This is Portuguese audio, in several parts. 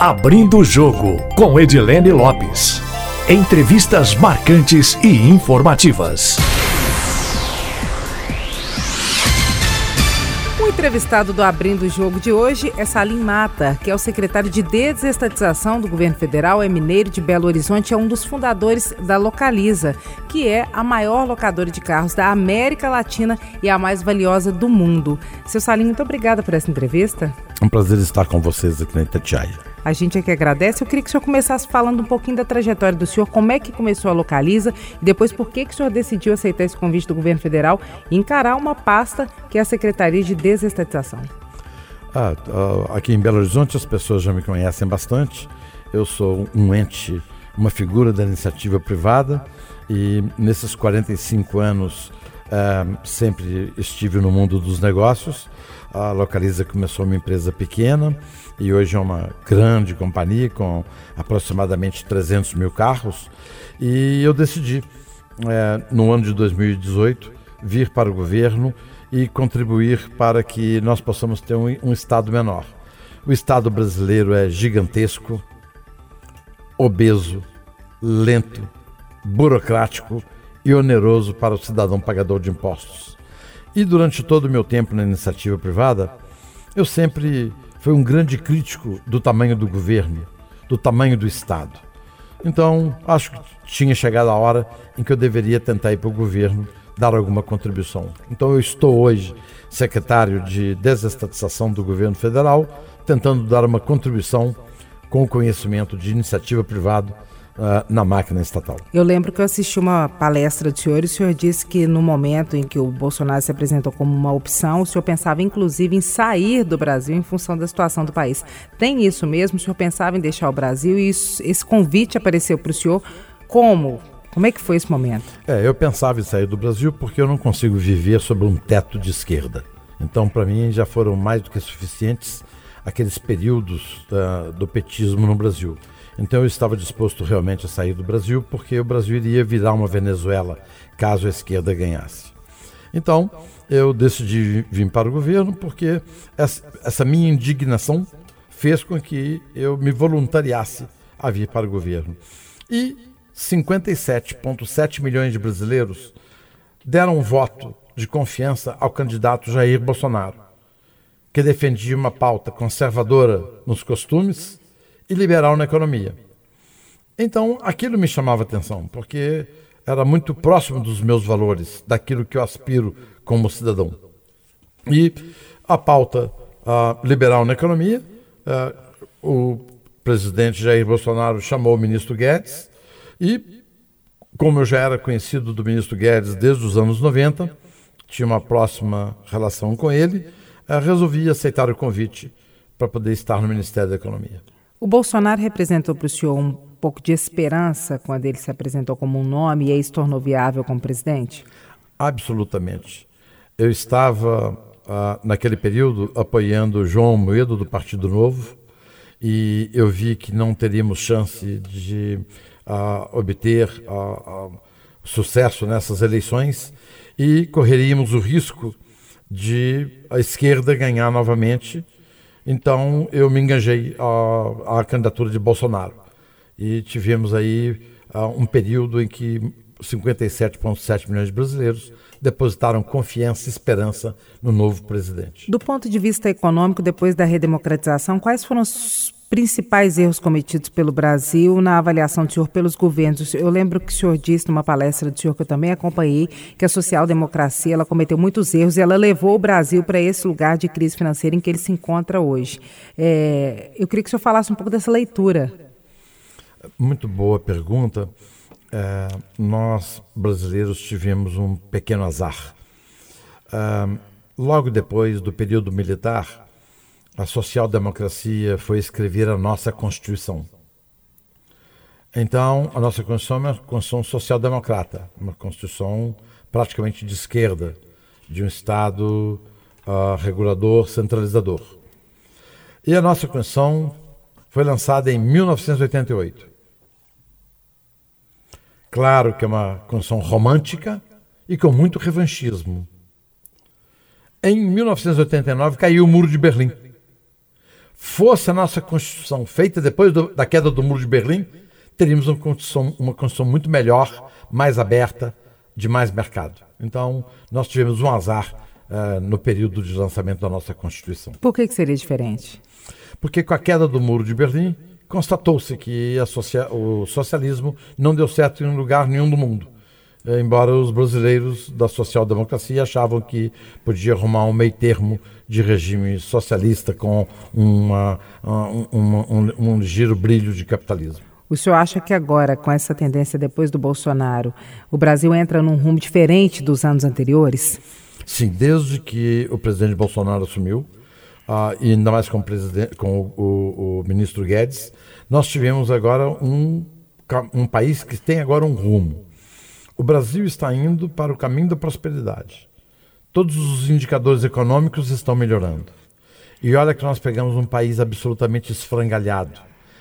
Abrindo o Jogo, com Edilene Lopes. Entrevistas marcantes e informativas. O entrevistado do Abrindo o Jogo de hoje é Salim Mata, que é o secretário de Desestatização do governo federal, é mineiro de Belo Horizonte, é um dos fundadores da Localiza, que é a maior locadora de carros da América Latina e a mais valiosa do mundo. Seu Salim, muito obrigada por essa entrevista. É um prazer estar com vocês aqui na Itatiaia. A gente é que agradece. Eu queria que o senhor começasse falando um pouquinho da trajetória do senhor, como é que começou a Localiza e depois por que, que o senhor decidiu aceitar esse convite do governo federal e encarar uma pasta que é a Secretaria de Desestatização. Ah, aqui em Belo Horizonte as pessoas já me conhecem bastante. Eu sou um ente, uma figura da iniciativa privada e nesses 45 anos ah, sempre estive no mundo dos negócios. A Localiza começou uma empresa pequena e hoje é uma grande companhia com aproximadamente 300 mil carros. E eu decidi, é, no ano de 2018, vir para o governo e contribuir para que nós possamos ter um, um Estado menor. O Estado brasileiro é gigantesco, obeso, lento, burocrático e oneroso para o cidadão pagador de impostos. E durante todo o meu tempo na iniciativa privada, eu sempre foi um grande crítico do tamanho do governo, do tamanho do Estado. Então, acho que tinha chegado a hora em que eu deveria tentar ir para o governo dar alguma contribuição. Então, eu estou hoje secretário de desestatização do governo federal, tentando dar uma contribuição com o conhecimento de iniciativa privada uh, na máquina estatal. Eu lembro que eu assisti uma palestra do senhor e o senhor disse que no momento em que o Bolsonaro se apresentou como uma opção, o senhor pensava inclusive em sair do Brasil em função da situação do país. Tem isso mesmo? O senhor pensava em deixar o Brasil e isso, esse convite apareceu para o senhor como? Como é que foi esse momento? É, eu pensava em sair do Brasil porque eu não consigo viver sob um teto de esquerda. Então, para mim, já foram mais do que suficientes aqueles períodos da, do petismo no Brasil. Então eu estava disposto realmente a sair do Brasil, porque o Brasil iria virar uma Venezuela caso a esquerda ganhasse. Então eu decidi vir para o governo, porque essa minha indignação fez com que eu me voluntariasse a vir para o governo. E 57,7 milhões de brasileiros deram um voto de confiança ao candidato Jair Bolsonaro, que defendia uma pauta conservadora nos costumes e liberal na economia. Então, aquilo me chamava atenção, porque era muito próximo dos meus valores, daquilo que eu aspiro como cidadão. E a pauta liberal na economia, o presidente Jair Bolsonaro chamou o ministro Guedes e, como eu já era conhecido do ministro Guedes desde os anos 90, tinha uma próxima relação com ele, resolvi aceitar o convite para poder estar no Ministério da Economia. O Bolsonaro representou para o senhor um pouco de esperança quando ele se apresentou como um nome e aí se tornou viável como presidente? Absolutamente. Eu estava, ah, naquele período, apoiando João Moedo, do Partido Novo, e eu vi que não teríamos chance de ah, obter ah, sucesso nessas eleições e correríamos o risco de a esquerda ganhar novamente então eu me engajei à, candidatura de Bolsonaro. E tivemos aí uh, um período em que 57,7 milhões de brasileiros depositaram confiança e esperança no novo presidente. Do ponto de vista econômico, depois da redemocratização, quais foram os principais erros cometidos pelo Brasil na avaliação do senhor pelos governos? Eu lembro que o senhor disse numa palestra do senhor que eu também acompanhei que a social-democracia ela cometeu muitos erros e ela levou o Brasil para esse lugar de crise financeira em que ele se encontra hoje. É, eu queria que o senhor falasse um pouco dessa leitura. Muito boa pergunta. É, nós, brasileiros, tivemos um pequeno azar. É, logo depois do período militar, a social-democracia foi escrever a nossa Constituição. Então, a nossa Constituição é uma Constituição social-democrata, uma Constituição praticamente de esquerda, de um Estado uh, regulador, centralizador. E a nossa Constituição foi lançada em 1988. Claro que é uma Constituição romântica e com muito revanchismo. Em 1989 caiu o Muro de Berlim fosse a nossa Constituição feita depois do, da queda do Muro de Berlim, teríamos uma Constituição, uma Constituição muito melhor, mais aberta, de mais mercado. Então, nós tivemos um azar uh, no período de lançamento da nossa Constituição. Por que, que seria diferente? Porque com a queda do Muro de Berlim, constatou-se que o socialismo não deu certo em lugar nenhum do mundo. Eh, embora os brasileiros da social-democracia achavam que podia arrumar um meio termo de regime socialista com uma, um, um, um giro brilho de capitalismo. O senhor acha que agora, com essa tendência depois do Bolsonaro, o Brasil entra num rumo diferente dos anos anteriores? Sim, desde que o presidente Bolsonaro assumiu, uh, e ainda mais com, o, com o, o, o ministro Guedes, nós tivemos agora um, um país que tem agora um rumo. O Brasil está indo para o caminho da prosperidade. Todos os indicadores econômicos estão melhorando. E olha que nós pegamos um país absolutamente esfrangalhado,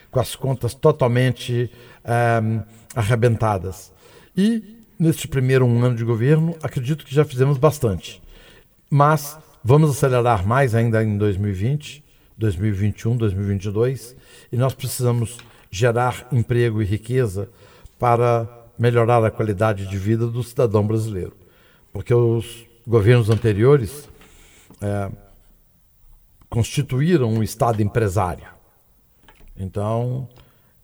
com as contas totalmente um, arrebentadas. E, neste primeiro um ano de governo, acredito que já fizemos bastante. Mas vamos acelerar mais ainda em 2020, 2021, 2022 e nós precisamos gerar emprego e riqueza para melhorar a qualidade de vida do cidadão brasileiro. Porque os governos anteriores é, constituíram um Estado empresário. Então,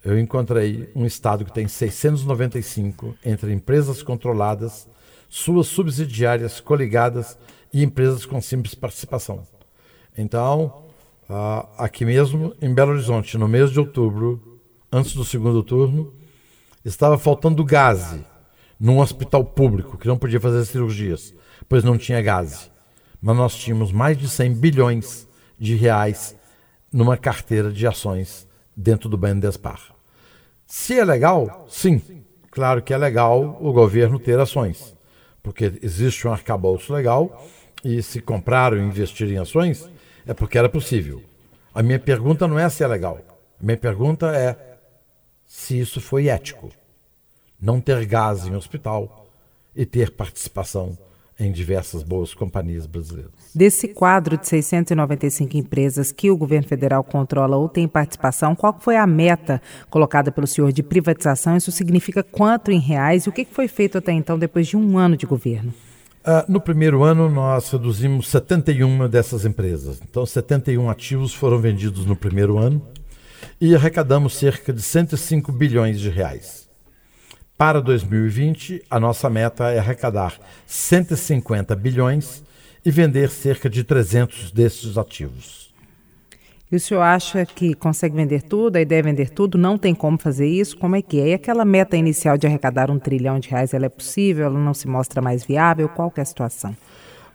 eu encontrei um Estado que tem 695 entre empresas controladas, suas subsidiárias coligadas e empresas com simples participação. Então, ah, aqui mesmo, em Belo Horizonte, no mês de outubro, antes do segundo turno, estava faltando gás num hospital público que não podia fazer cirurgias, pois não tinha gás. Mas nós tínhamos mais de 100 bilhões de reais numa carteira de ações dentro do Bendespar. Se é legal, sim, claro que é legal o governo ter ações, porque existe um arcabouço legal e se comprar ou investir em ações, é porque era possível. A minha pergunta não é se é legal. A minha pergunta é se isso foi ético. Não ter gás em hospital e ter participação em diversas boas companhias brasileiras. Desse quadro de 695 empresas que o governo federal controla ou tem participação, qual foi a meta colocada pelo senhor de privatização? Isso significa quanto em reais e o que foi feito até então, depois de um ano de governo? Uh, no primeiro ano, nós reduzimos 71 dessas empresas. Então, 71 ativos foram vendidos no primeiro ano e arrecadamos cerca de 105 bilhões de reais. Para 2020, a nossa meta é arrecadar 150 bilhões e vender cerca de 300 desses ativos. E o senhor acha que consegue vender tudo, a ideia é vender tudo, não tem como fazer isso? Como é que é? E aquela meta inicial de arrecadar um trilhão de reais, ela é possível? Ela não se mostra mais viável? Qual é a situação?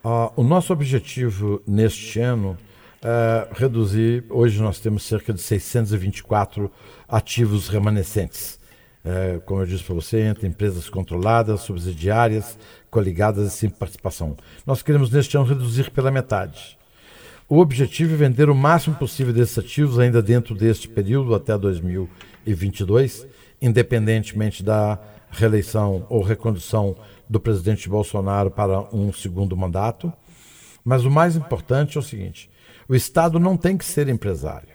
Uh, o nosso objetivo neste ano é reduzir, hoje nós temos cerca de 624 ativos remanescentes. É, como eu disse para você, entre empresas controladas, subsidiárias, coligadas e sem participação. Nós queremos neste ano reduzir pela metade. O objetivo é vender o máximo possível desses ativos ainda dentro deste período, até 2022, independentemente da reeleição ou recondução do presidente Bolsonaro para um segundo mandato. Mas o mais importante é o seguinte: o Estado não tem que ser empresário.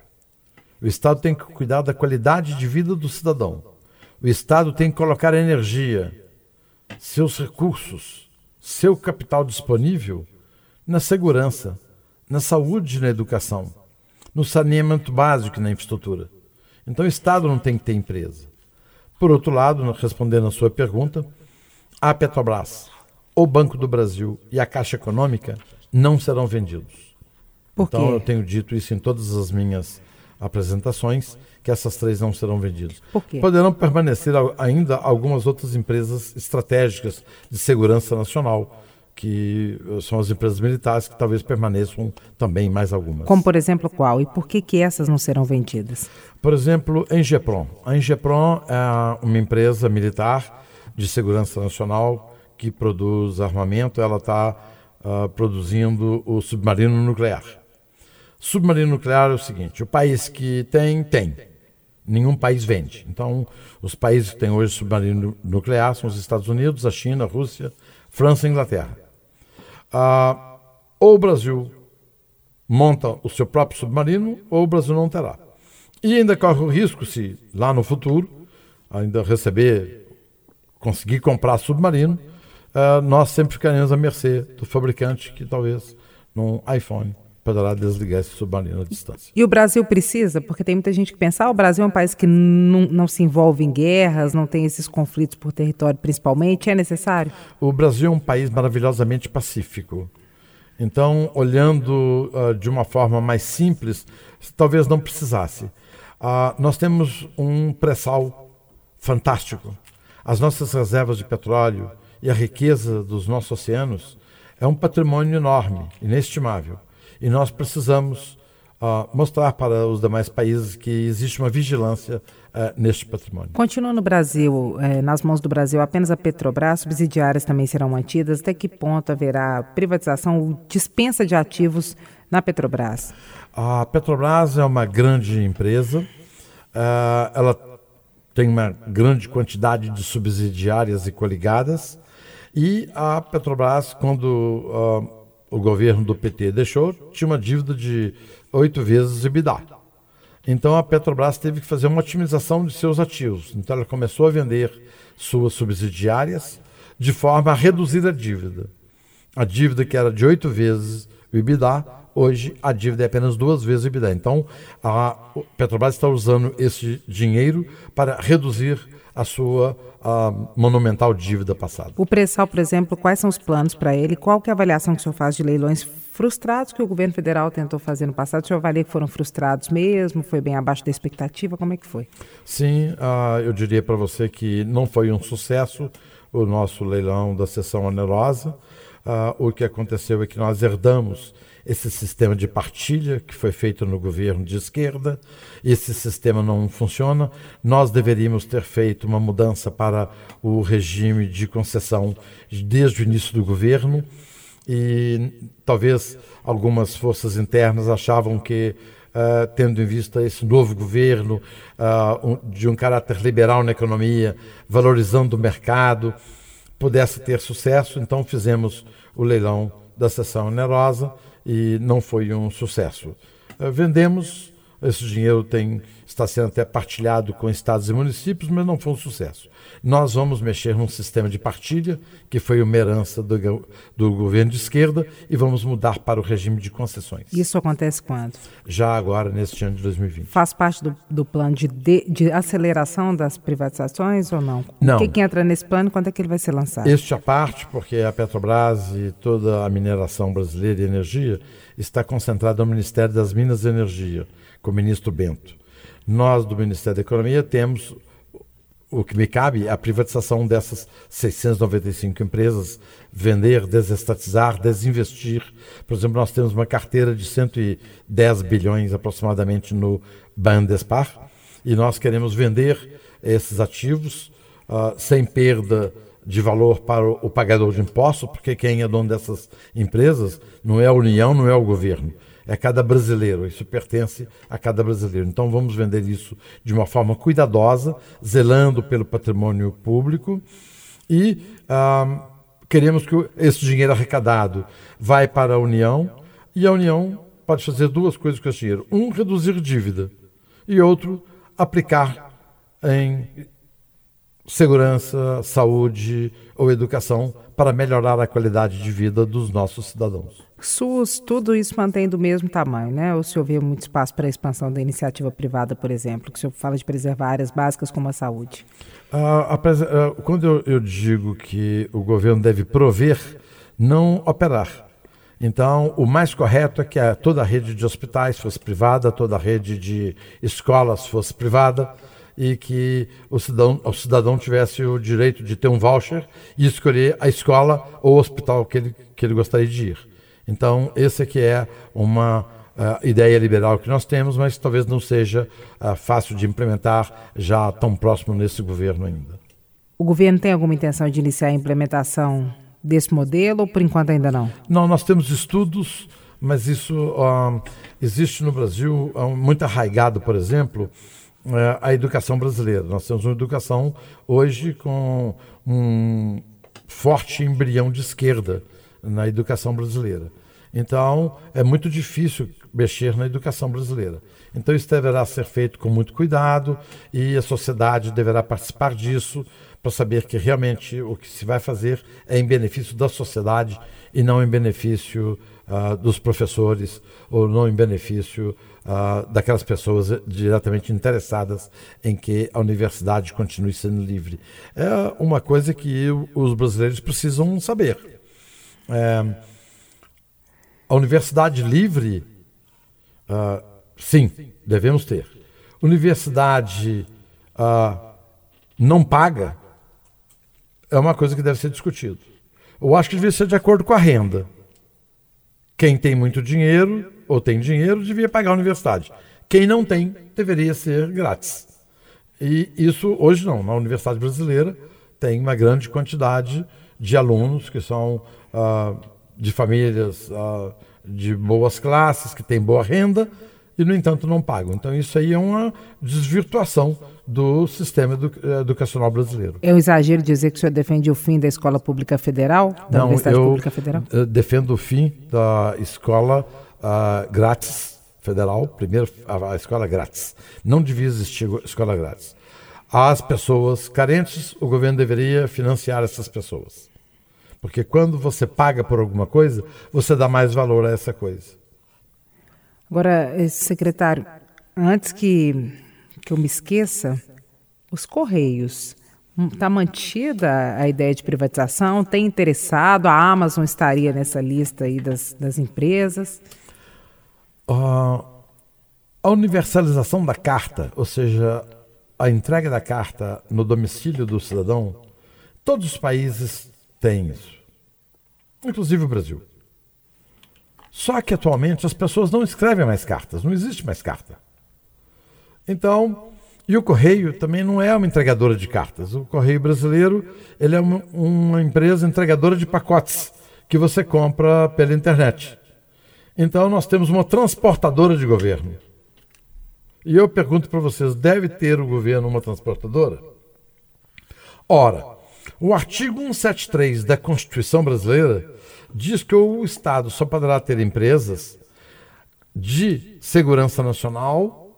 O Estado tem que cuidar da qualidade de vida do cidadão. O Estado tem que colocar energia, seus recursos, seu capital disponível na segurança, na saúde na educação, no saneamento básico e na infraestrutura. Então o Estado não tem que ter empresa. Por outro lado, respondendo à sua pergunta, a Petrobras, o Banco do Brasil e a Caixa Econômica não serão vendidos. Por então quê? eu tenho dito isso em todas as minhas apresentações, que essas três não serão vendidas. Por quê? Poderão permanecer ainda algumas outras empresas estratégicas de segurança nacional, que são as empresas militares que talvez permaneçam também mais algumas. Como por exemplo qual? E por que que essas não serão vendidas? Por exemplo, a Engepron. A Engepron é uma empresa militar de segurança nacional que produz armamento. Ela está uh, ah, produzindo o submarino nuclear. Submarino nuclear é o seguinte: o país que tem tem, nenhum país vende. Então, os países que têm hoje submarino nuclear são os Estados Unidos, a China, a Rússia, França e Inglaterra. Ah, ou o Brasil monta o seu próprio submarino ou o Brasil não terá. E ainda corre o risco, se lá no futuro ainda receber, conseguir comprar submarino, uh, nós sempre ficaremos à mercê do fabricante que talvez num iPhone poderá desligar esse submarino à distância. E o Brasil precisa? Porque tem muita gente que pensa, ah, o Brasil é um país que não, não se envolve em guerras, não tem esses conflitos por território principalmente, é necessário? O Brasil é um país maravilhosamente pacífico. Então, olhando uh, de uma forma mais simples, talvez não precisasse. Uh, nós temos um pré-sal fantástico. As nossas reservas de petróleo e a riqueza dos nossos oceanos é um patrimônio enorme, inestimável. E nós precisamos uh, mostrar para os demais países que existe uma vigilância uh, neste patrimônio. Continua no Brasil, eh, nas mãos do Brasil, apenas a Petrobras, subsidiárias também serão mantidas. Até que ponto haverá privatização ou dispensa de ativos na Petrobras? A Petrobras é uma grande empresa, uh, ela tem uma grande quantidade de subsidiárias e coligadas, e a Petrobras, quando o governo do PT deixou, tinha uma dívida de oito vezes o EBITDA. Então a Petrobras teve que fazer uma otimização de seus ativos. Então ela começou a vender suas subsidiárias de forma a reduzir a dívida. A dívida que era de oito vezes o EBITDA, hoje a dívida é apenas duas vezes o EBITDA. Então a Petrobras está usando esse dinheiro para reduzir a sua a monumental dívida passada. O pré-sal, por exemplo, quais são os planos para ele? Qual que é a avaliação que o senhor faz de leilões frustrados que o governo federal tentou fazer no passado? O senhor avalia que foram frustrados mesmo? Foi bem abaixo da expectativa? Como é que foi? Sim, uh, eu diria para você que não foi um sucesso o nosso leilão da sessão onerosa. Uh, o que aconteceu é que nós herdamos esse sistema de partilha que foi feito no governo de esquerda. Esse sistema não funciona. Nós deveríamos ter feito uma mudança para o regime de concessão desde o início do governo. E talvez algumas forças internas achavam que, uh, tendo em vista esse novo governo, uh, um, de um caráter liberal na economia, valorizando o mercado, pudesse ter sucesso. Então fizemos o leilão da sessão onerosa e não foi um sucesso. Uh, vendemos, esse dinheiro tem, está sendo até partilhado com estados e municípios, mas não foi um sucesso. Nós vamos mexer num sistema de partilha, que foi uma herança do, do governo de esquerda, e vamos mudar para o regime de concessões. Isso acontece quando? Já agora, neste ano de 2020. Faz parte do, do plano de, de, de, aceleração das privatizações ou não? Não. O que, que entra nesse plano? Quando é que ele vai ser lançado? Este à parte, porque a Petrobras e toda a mineração brasileira e energia está concentrada no Ministério das Minas e Energia, com o ministro Bento. Nós, do Ministério da Economia, temos o que me cabe a privatização dessas 695 empresas, vender, desestatizar, desinvestir. Por exemplo, nós temos uma carteira de 110 bilhões aproximadamente no Bandespar e nós queremos vender esses ativos uh, sem perda de valor para o pagador de impostos, porque quem é dono dessas empresas não é a União, não é o governo é cada brasileiro, isso pertence a cada brasileiro. Então vamos vender isso de uma forma cuidadosa, zelando pelo patrimônio público e ah, queremos que esse dinheiro arrecadado vai para a União e a União pode fazer duas coisas com esse dinheiro: um, reduzir dívida e outro, aplicar em segurança, saúde ou educação para melhorar a qualidade de vida dos nossos cidadãos. SUS, tudo isso mantém do mesmo tamanho, né? Ou se houver muito espaço para a expansão da iniciativa privada, por exemplo, que o senhor fala de preservar áreas básicas como a saúde? Ah, a, a, quando eu, eu digo que o governo deve prover, não operar. Então, o mais correto é que toda a rede de hospitais fosse privada, toda a rede de escolas fosse privada e que o cidadão, o cidadão tivesse o direito de ter um voucher e escolher a escola ou o hospital que ele, que ele gostaria de ir. Então, essa aqui é uma uh, ideia liberal que nós temos, mas talvez não seja uh, fácil de implementar já tão próximo nesse governo ainda. O governo tem alguma intenção de iniciar a implementação desse modelo ou por enquanto ainda não? Não, nós temos estudos, mas isso uh, existe no Brasil muito arraigado, por exemplo, a educação brasileira. Nós temos uma educação hoje com um forte embrião de esquerda na educação brasileira. Então, é muito difícil mexer na educação brasileira. Então, isso deverá ser feito com muito cuidado e a sociedade deverá participar disso para saber que realmente o que se vai fazer é em benefício da sociedade e não em benefício uh, dos professores ou não em benefício uh, daquelas pessoas diretamente interessadas em que a universidade continue sendo livre. É uma coisa que os brasileiros precisam saber. É, a universidade livre, uh, sim, devemos ter. Universidade não paga é uma coisa que deve ser discutido. Eu acho que devia ser de acordo com a renda. Quem tem muito dinheiro ou tem dinheiro devia pagar a universidade. Quem não tem deveria ser grátis. E isso hoje não. Na Universidade Brasileira tem uma grande quantidade de alunos que são ah, de famílias ah, de boas classes, que têm boa renda e, no entanto, não pagam. Então, isso aí é uma desvirtuação do sistema edu educacional brasileiro. É um exagero dizer que o senhor defende o fim da escola pública federal? Da não, Universidade eu Pública Federal? Eh, defendo o fim da escola uh, grátis federal, primeiro a, a escola grátis. Não devia existir escola grátis. As pessoas carentes, o governo deveria financiar essas pessoas. Porque quando você paga por alguma coisa, você dá mais valor a essa coisa. Agora, secretário, antes que, que eu me esqueça, os Correios. Está mantida a ideia de privatização? Tem interessado? A Amazon estaria nessa lista aí das, das empresas? Uh, a universalização da carta, ou seja, a entrega da carta no domicílio do cidadão, todos os países têm isso, inclusive o Brasil. Só que atualmente as pessoas não escrevem mais cartas, não existe mais carta. Então, e o Correio também não é uma entregadora de cartas. O Correio brasileiro ele é uma, uma empresa entregadora de pacotes que você compra pela internet. Então nós temos uma transportadora de governo. E eu pergunto para vocês: deve ter o governo uma transportadora? Ora, o artigo 173 da Constituição Brasileira diz que o Estado só poderá ter empresas de segurança nacional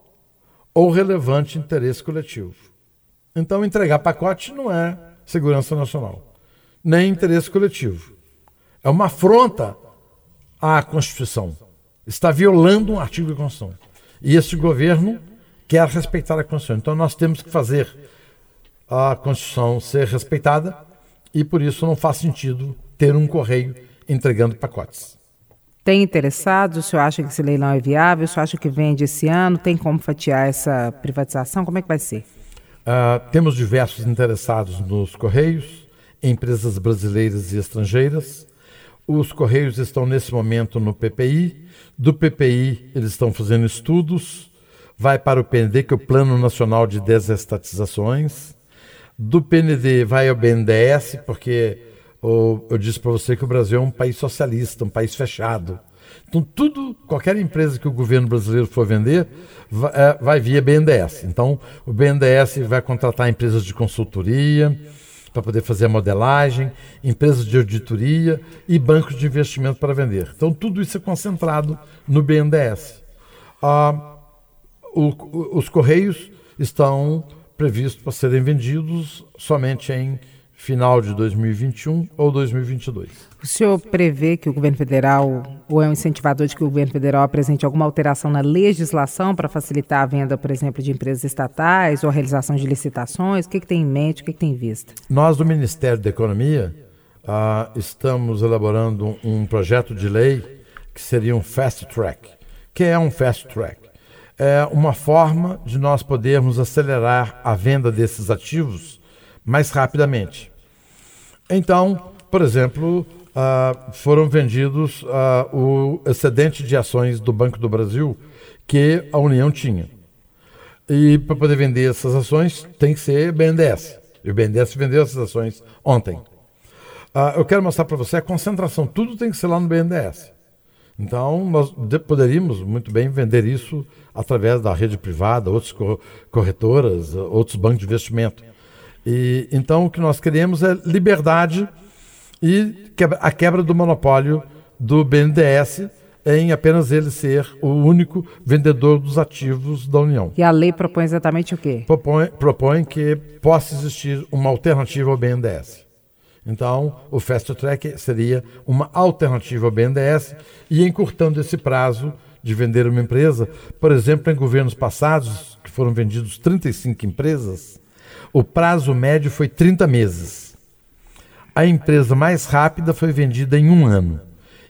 ou relevante interesse coletivo. Então, entregar pacote não é segurança nacional, nem interesse coletivo. É uma afronta à Constituição. Está violando um artigo da Constituição. E esse governo quer respeitar a Constituição. Então, nós temos que fazer a Constituição ser respeitada e, por isso, não faz sentido ter um correio entregando pacotes. Tem interessados? O senhor acha que esse leilão é viável? O senhor acha que vende esse ano? Tem como fatiar essa privatização? Como é que vai ser? Uh, temos diversos interessados nos Correios, empresas brasileiras e estrangeiras. Os Correios estão nesse momento no PPI. Do PPI, eles estão fazendo estudos. Vai para o PND, que é o Plano Nacional de Desestatizações. Do PND vai ao BNDES, porque eu disse para você que o Brasil é um país socialista, um país fechado. Então, tudo, qualquer empresa que o governo brasileiro for vender, vai, é, vai via BNDES. Então, o BNDES vai contratar empresas de consultoria para poder fazer a modelagem, empresas de auditoria e bancos de investimento para vender. Então, tudo isso é concentrado no BNDES. Ah, o, os Correios estão previstos para serem vendidos somente em final de 2021 ou 2022. O senhor prevê que o governo federal, ou é um incentivador de que o governo federal apresente alguma alteração na legislação para facilitar a venda, por exemplo, de empresas estatais ou a realização de licitações? O que, que tem em mente, o que, que tem em vista? Nós, do Ministério da Economia, ah, estamos elaborando um projeto de lei que seria um fast track. O que é um fast track? É uma forma de nós podermos acelerar a venda desses ativos mais rapidamente. Então, por exemplo, uh, foram vendidos uh, o excedente de ações do Banco do Brasil que a União tinha. E para poder vender essas ações tem que ser BNDES. E o BNDES vendeu essas ações ontem. Uh, eu quero mostrar para você a concentração. Tudo tem que ser lá no BNDES. Então, nós poderíamos muito bem vender isso através da rede privada, outras corretoras, outros bancos de investimento. E, então, o que nós queremos é liberdade e a quebra do monopólio do BNDES em apenas ele ser o único vendedor dos ativos da União. E a lei propõe exatamente o quê? Propõe, propõe que possa existir uma alternativa ao BNDES. Então, o Fast Track seria uma alternativa ao BNDES e encurtando esse prazo de vender uma empresa, por exemplo, em governos passados, que foram vendidos 35 empresas, o prazo médio foi 30 meses. A empresa mais rápida foi vendida em um ano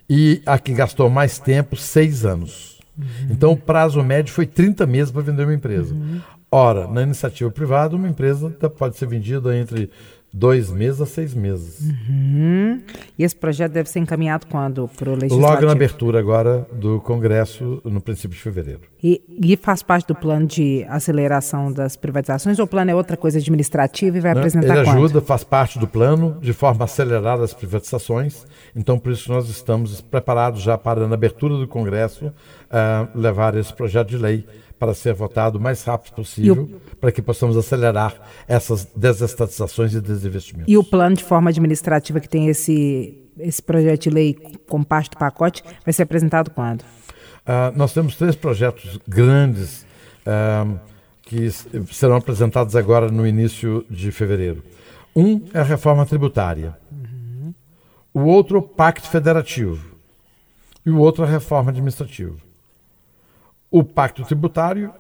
e a que gastou mais tempo, seis anos. Uhum. Então o prazo médio foi 30 meses para vender uma empresa. Uhum. Ora, na iniciativa privada, uma empresa pode ser vendida entre dois meses a seis meses. Uhum. E esse projeto deve ser encaminhado quando para o legislativo? Logo na abertura agora do Congresso, no princípio de fevereiro. E, e, faz parte do plano de aceleração das privatizações ou o plano é outra coisa administrativa e vai Não, apresentar Ele quando? ajuda, faz parte do plano de forma acelerada as privatizações. Então, por isso nós estamos preparados já para, na abertura do Congresso, uh, levar esse projeto de lei para ser votado o mais rápido possível, o... para que possamos acelerar essas desestatizações e desinvestimentos. E o plano de forma administrativa que tem esse, esse projeto de lei com parte do pacote vai ser apresentado quando? Uh, nós temos três projetos grandes uh, que serão apresentados agora no início de fevereiro. Um é a reforma tributária, uhum. o outro, o pacto federativo, e o outro, a reforma administrativa. O pacto tributário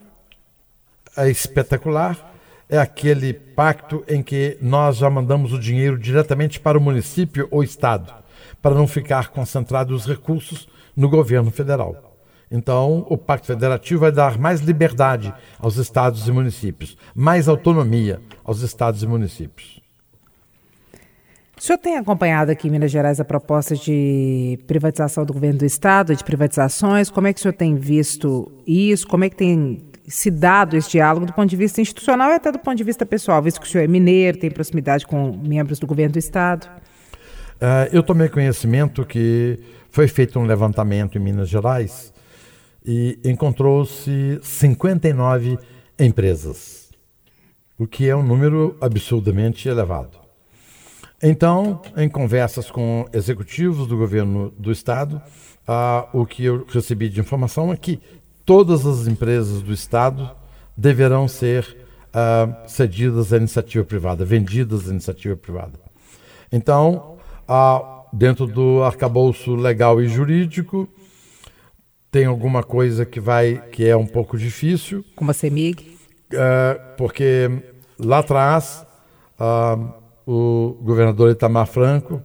é espetacular, é aquele pacto em que nós já mandamos o dinheiro diretamente para o município ou estado, para não ficar concentrados os recursos no governo federal. Então, o Pacto Federativo vai dar mais liberdade aos estados e municípios, mais autonomia aos estados e municípios. O senhor tem acompanhado aqui em Minas Gerais a proposta de privatização do governo do Estado, de privatizações? Como é que o senhor tem visto isso? Como é que tem se dado esse diálogo do ponto de vista institucional e até do ponto de vista pessoal, visto que o senhor é mineiro, tem proximidade com membros do governo do Estado? Uh, eu tomei conhecimento que foi feito um levantamento em Minas Gerais e encontrou-se 59 empresas, o que é um número absurdamente elevado. Então, em conversas com executivos do governo do estado, ah, o que eu recebi de informação é que todas as empresas do estado deverão ser ah, cedidas à iniciativa privada, vendidas à iniciativa privada. Então, ah, dentro do arcabouço legal e jurídico, tem alguma coisa que vai que é um pouco difícil. Como a CEMIG? Ah, porque lá atrás ah, o governador Itamar Franco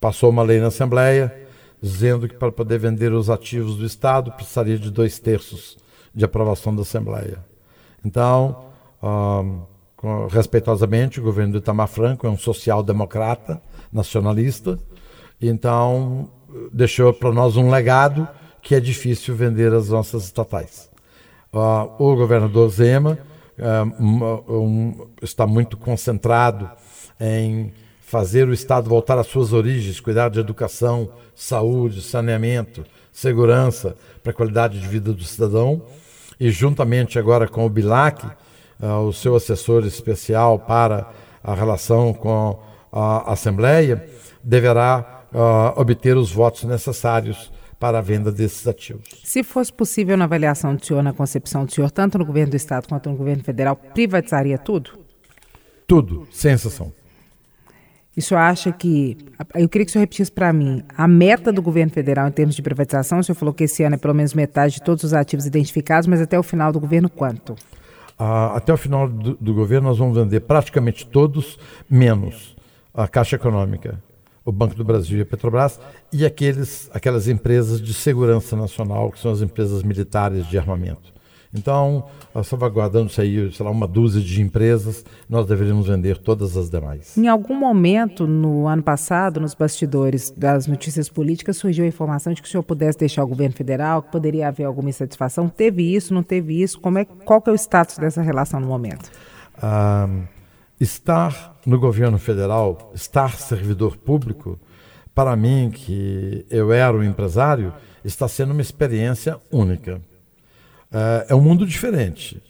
passou uma lei na Assembleia dizendo que para poder vender os ativos do Estado precisaria de dois terços de aprovação da Assembleia. Então, um, respeitosamente, o governo do Itamar Franco é um social-democrata, nacionalista, então deixou para nós um legado que é difícil vender as nossas estatais. Uh, o governador Zema uh, um, um, está muito concentrado em fazer o Estado voltar às suas origens, cuidar de educação, saúde, saneamento, segurança para a qualidade de vida do cidadão. E juntamente agora com o BILAC, uh, o seu assessor especial para a relação com a Assembleia, deverá uh, obter os votos necessários para a venda desses ativos. Se fosse possível na avaliação do senhor, na concepção do senhor, tanto no governo do Estado quanto no governo federal, privatizaria tudo? Tudo, sem exceção. E o senhor acha que. Eu queria que o senhor repetisse para mim. A meta do governo federal em termos de privatização, o senhor falou que esse ano é pelo menos metade de todos os ativos identificados, mas até o final do governo, quanto? Ah, até o final do, do, governo, nós vamos vender praticamente todos, menos a Caixa Econômica, o Banco do Brasil e a Petrobras, e aqueles, aquelas empresas de segurança nacional, que são as empresas militares de armamento. Então, salvaguardando-se aí, sei lá, uma dúzia de empresas, nós deveríamos vender todas as demais. Em algum momento, no ano passado, nos bastidores das notícias políticas, surgiu a informação de que o senhor pudesse deixar o governo federal, que poderia haver alguma insatisfação. Teve isso, não teve isso? Como é, qual que é o status dessa relação no momento? Ah, estar no governo federal, estar servidor público, para mim, que eu era um empresário, está sendo uma experiência única. Uh, é um mundo diferente.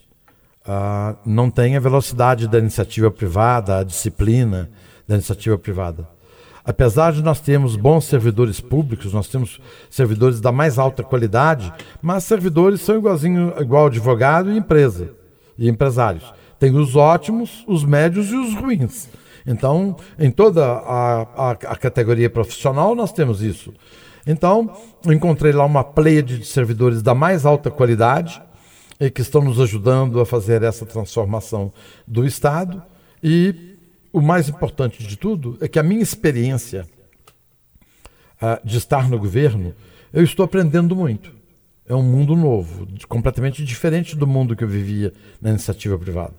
Uh, não tem a velocidade da iniciativa privada, a disciplina da iniciativa privada. Apesar de nós termos bons servidores públicos, nós temos servidores da mais alta qualidade, mas servidores são igualzinho, igual advogado e empresa e empresários. Tem os ótimos, os médios e os ruins. Então, em toda a, a, a categoria profissional, nós temos isso. Então, encontrei lá uma pleia de servidores da mais alta qualidade e que estão nos ajudando a fazer essa transformação do Estado. E o mais importante de tudo é que a minha experiência uh, de estar no governo, eu estou aprendendo muito. É um mundo novo, completamente diferente do mundo que eu vivia na iniciativa privada.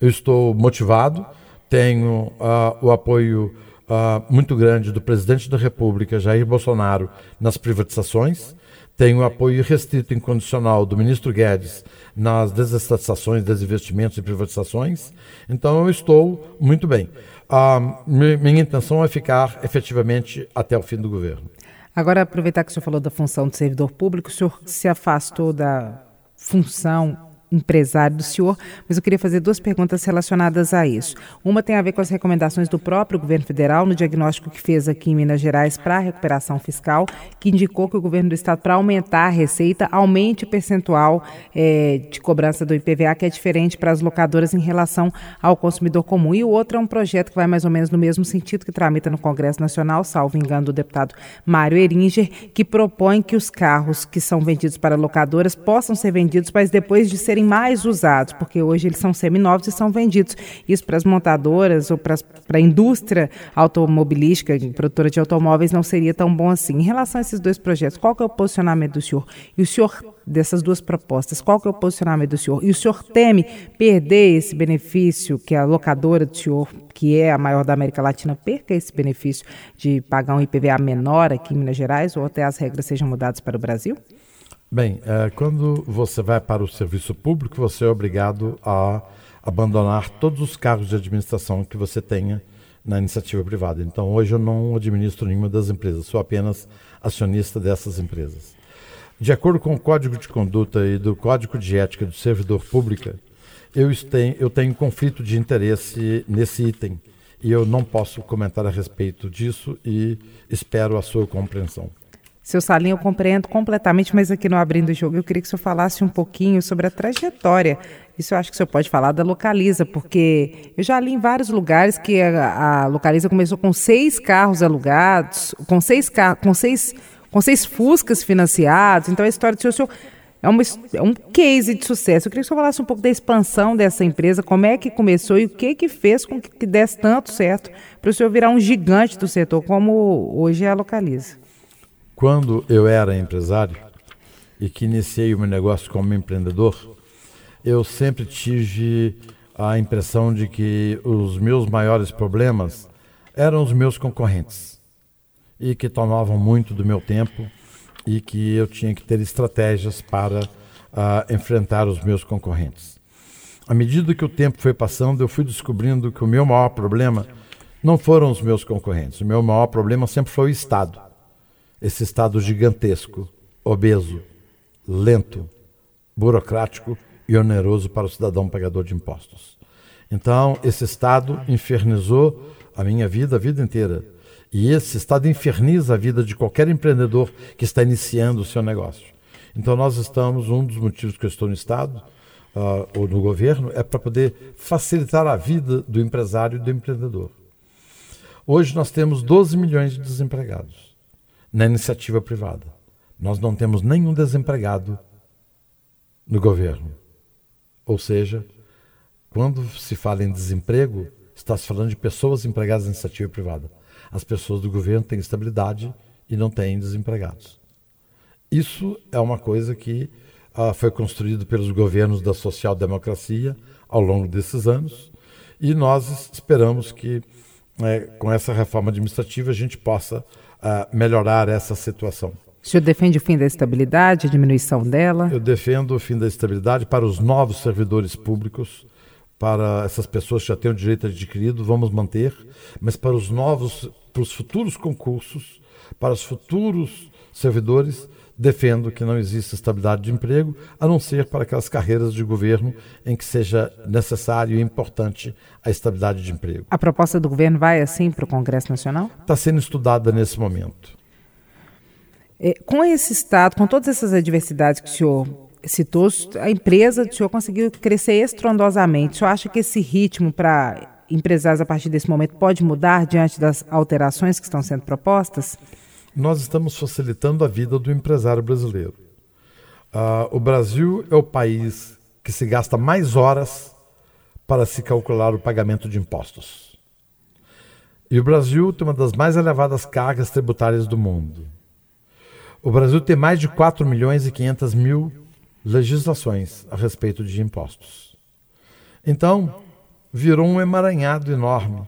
Eu estou motivado, tenho uh, o apoio uh, muito grande do presidente da República, Jair Bolsonaro, nas privatizações. Tenho o apoio restrito e incondicional do ministro Guedes nas desestatizações, desinvestimentos e privatizações. Então eu estou muito bem. Uh, minha intenção é ficar efetivamente até o fim do governo. Agora, aproveitar que o senhor falou da função de servidor público, o senhor se afastou da função empresário do senhor, mas eu queria fazer duas perguntas relacionadas a isso. Uma tem a ver com as recomendações do próprio governo federal no diagnóstico que fez aqui em Minas Gerais para a recuperação fiscal, que indicou que o governo do estado, para aumentar a receita, aumente o percentual é, de cobrança do IPVA, que é diferente para as locadoras em relação ao consumidor comum. E o outro é um projeto que vai mais ou menos no mesmo sentido que tramita no Congresso Nacional, salvo engano do deputado Mário Eringer, que propõe que os carros que são vendidos para locadoras possam ser vendidos, mas depois de serem serem mais usados, porque hoje eles são seminovos e são vendidos. Isso para as montadoras ou para, a indústria automobilística, produtora de automóveis, não seria tão bom assim. Em relação a esses dois projetos, qual que é o posicionamento do senhor? E o senhor dessas duas propostas, qual que é o posicionamento do senhor? E o senhor teme perder esse benefício que a locadora do senhor, que é a maior da América Latina, perca esse benefício de pagar um IPVA menor aqui em Minas Gerais ou até as regras sejam mudadas para o Brasil? Bem, é, quando você vai para o serviço público, você é obrigado a abandonar todos os cargos de administração que você tenha na iniciativa privada. Então, hoje eu não administro nenhuma das empresas, sou apenas acionista dessas empresas. De acordo com o Código de Conduta e do Código de Ética do Servidor Público, eu tenho, eu tenho conflito de interesse nesse item e eu não posso comentar a respeito disso e espero a sua compreensão. Seu Salim, eu compreendo completamente, mas aqui no Abrindo o Jogo eu queria que o senhor falasse um pouquinho sobre a trajetória. Isso eu acho que o senhor pode falar da Localiza, porque eu já li em vários lugares que a, a Localiza começou com seis carros alugados, com seis, com seis, com seis Fuscas financiados. Então a história do senhor, senhor é, uma, é um case de sucesso. Eu queria que o senhor falasse um pouco da expansão dessa empresa, como é que começou e o que que fez com que desse tanto certo para o senhor virar um gigante do setor, como hoje é a Localiza. Quando eu era empresário e que iniciei o meu negócio como empreendedor, eu sempre tive a impressão de que os meus maiores problemas eram os meus concorrentes e que tomavam muito do meu tempo e que eu tinha que ter estratégias para uh, enfrentar os meus concorrentes. À medida que o tempo foi passando, eu fui descobrindo que o meu maior problema não foram os meus concorrentes. O meu maior problema sempre foi o Estado esse Estado gigantesco, obeso, lento, burocrático e oneroso para o cidadão pagador de impostos. Então, esse Estado infernizou a minha vida a vida inteira. E esse Estado inferniza a vida de qualquer empreendedor que está iniciando o seu negócio. Então, nós estamos, um dos motivos que eu estou no Estado, uh, ou no governo, é para poder facilitar a vida do empresário e do empreendedor. Hoje nós temos 12 milhões de desempregados na iniciativa privada. Nós não temos nenhum desempregado no governo. Ou seja, quando se fala em desemprego, está se falando de pessoas empregadas na iniciativa privada. As pessoas do governo têm estabilidade e não têm desempregados. Isso é uma coisa que uh, foi construído pelos governos da social-democracia ao longo desses anos e nós esperamos que, é, com essa reforma administrativa, a gente possa uh, melhorar essa situação. O senhor defende o fim da estabilidade, a diminuição dela? Eu defendo o fim da estabilidade para os novos servidores públicos, para essas pessoas que já têm o direito adquirido, vamos manter, mas para os novos, para os futuros concursos, para os futuros servidores, defendo que não exista estabilidade de emprego, a não ser para aquelas carreiras de governo em que seja necessário e importante a estabilidade de emprego. A proposta do governo vai assim para o Congresso Nacional? Está sendo estudada nesse momento. É, com esse estado, com todas essas adversidades que o senhor citou, a empresa do senhor conseguiu crescer estrondosamente. O senhor acha que esse ritmo para empresários a partir desse momento pode mudar diante das alterações que estão sendo propostas? Nós estamos facilitando a vida do empresário brasileiro. Uh, o Brasil é o país que se gasta mais horas para se calcular o pagamento de impostos. E o Brasil tem uma das mais elevadas cargas tributárias do mundo. O Brasil tem mais de 4 milhões e 500 mil legislações a respeito de impostos. Então, virou um emaranhado enorme.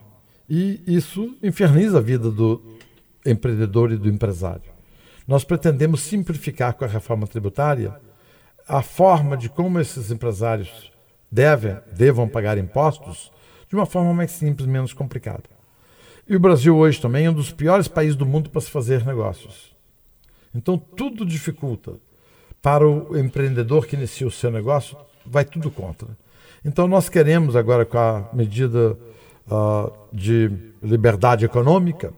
E isso inferniza a vida do, empreendedor e do empresário. Nós pretendemos simplificar com a reforma tributária a forma de como esses empresários devem, devam pagar impostos de uma forma mais simples, menos complicada. E o Brasil hoje também é um dos piores países do mundo para se fazer negócios. Então tudo dificulta. Para o empreendedor que inicia o seu negócio, vai tudo contra. Então nós queremos agora com a medida uh, de liberdade econômica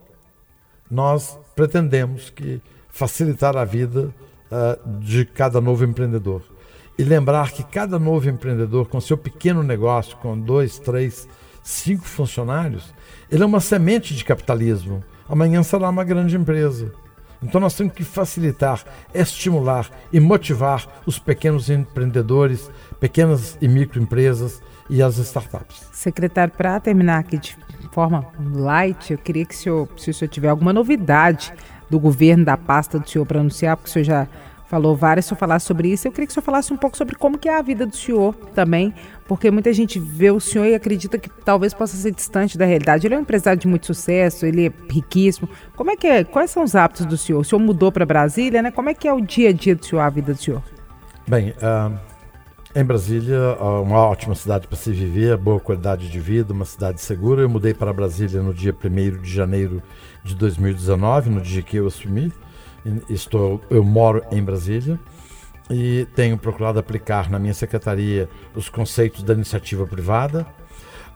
nós pretendemos que facilitar a vida uh, de cada novo empreendedor. E lembrar que cada novo empreendedor, com seu pequeno negócio, com dois, três, cinco funcionários, ele é uma semente de capitalismo. Amanhã será uma grande empresa. Então nós temos que facilitar, estimular e motivar os pequenos empreendedores, pequenas e microempresas e as startups. Secretário, para terminar aqui de forma light, eu queria que o senhor, se o senhor tiver alguma novidade do governo, da pasta do senhor para anunciar, porque o senhor já falou várias, se eu falasse sobre isso, eu queria que o senhor falasse um pouco sobre como que é a vida do senhor também, porque muita gente vê o senhor e acredita que talvez possa ser distante da realidade. Ele é um empresário de muito sucesso, ele é riquíssimo. Como é que é? Quais são os hábitos do senhor? O senhor mudou para Brasília, né? Como é que é o dia a dia do senhor, a vida do senhor? Bem, uh, em Brasília, uma ótima cidade para se viver, boa qualidade de vida, uma cidade segura. Eu mudei para Brasília no dia 1 de janeiro de 2019, no dia que eu assumi. Estou, eu moro em Brasília e tenho procurado aplicar na minha secretaria os conceitos da iniciativa privada.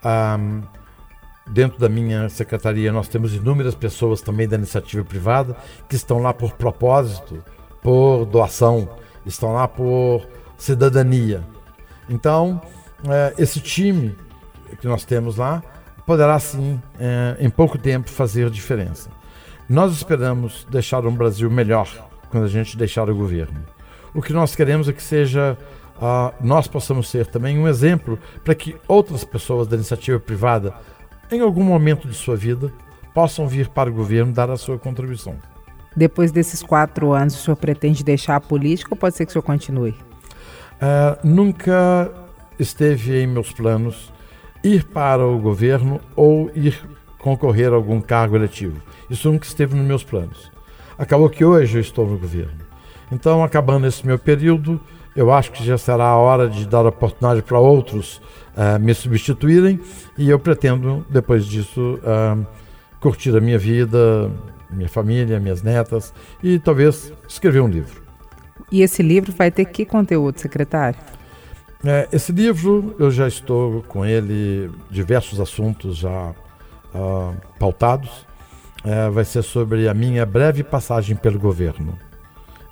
Um, dentro da minha secretaria, nós temos inúmeras pessoas também da iniciativa privada que estão lá por propósito, por doação, estão lá por cidadania. Então, é, esse time que nós temos lá poderá sim, é, em pouco tempo, fazer diferença. Nós esperamos deixar um Brasil melhor quando a gente deixar o governo. O que nós queremos é que seja uh, nós possamos ser também um exemplo para que outras pessoas da iniciativa privada, em algum momento de sua vida, possam vir para o governo dar a sua contribuição. Depois desses quatro anos, o senhor pretende deixar a política ou pode ser que o senhor continue? Uh, nunca esteve em meus planos ir para o governo ou ir concorrer a algum cargo eletivo. Isso nunca esteve nos meus planos. Acabou que hoje eu estou no governo. Então, acabando esse meu período, eu acho que já será a hora de dar oportunidade para outros uh, me substituírem e eu pretendo, depois disso, uh, curtir a minha vida, minha família, minhas netas e talvez escrever um livro. E esse livro vai ter que conteúdo, secretário? É, esse livro, eu já estou com ele, diversos assuntos já uh, pautados. É, vai ser sobre a minha breve passagem pelo governo.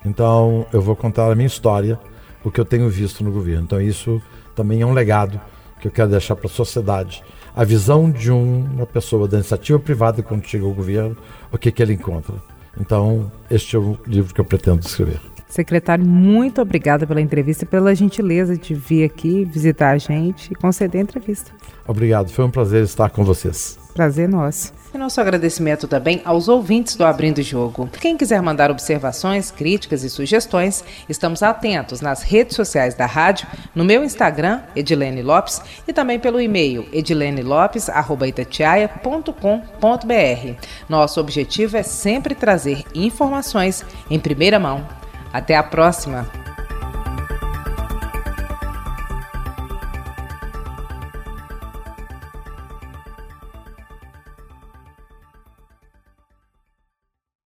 Então, eu vou contar a minha história, o que eu tenho visto no governo. Então, isso também é um legado que eu quero deixar para a sociedade. A visão de uma pessoa da iniciativa privada quando chega ao governo, o que, que ele encontra. Então, este é o livro que eu pretendo escrever. Secretário, muito obrigada pela entrevista e pela gentileza de vir aqui visitar a gente e conceder a entrevista. Obrigado, foi um prazer estar com vocês. Prazer nosso. E nosso agradecimento também aos ouvintes do Abrindo Jogo. Quem quiser mandar observações, críticas e sugestões, estamos atentos nas redes sociais da rádio, no meu Instagram, Edilene Lopes, e também pelo e-mail edilenelopes.itatiaia.com.br. Nosso objetivo é sempre trazer informações em primeira mão até a próxima!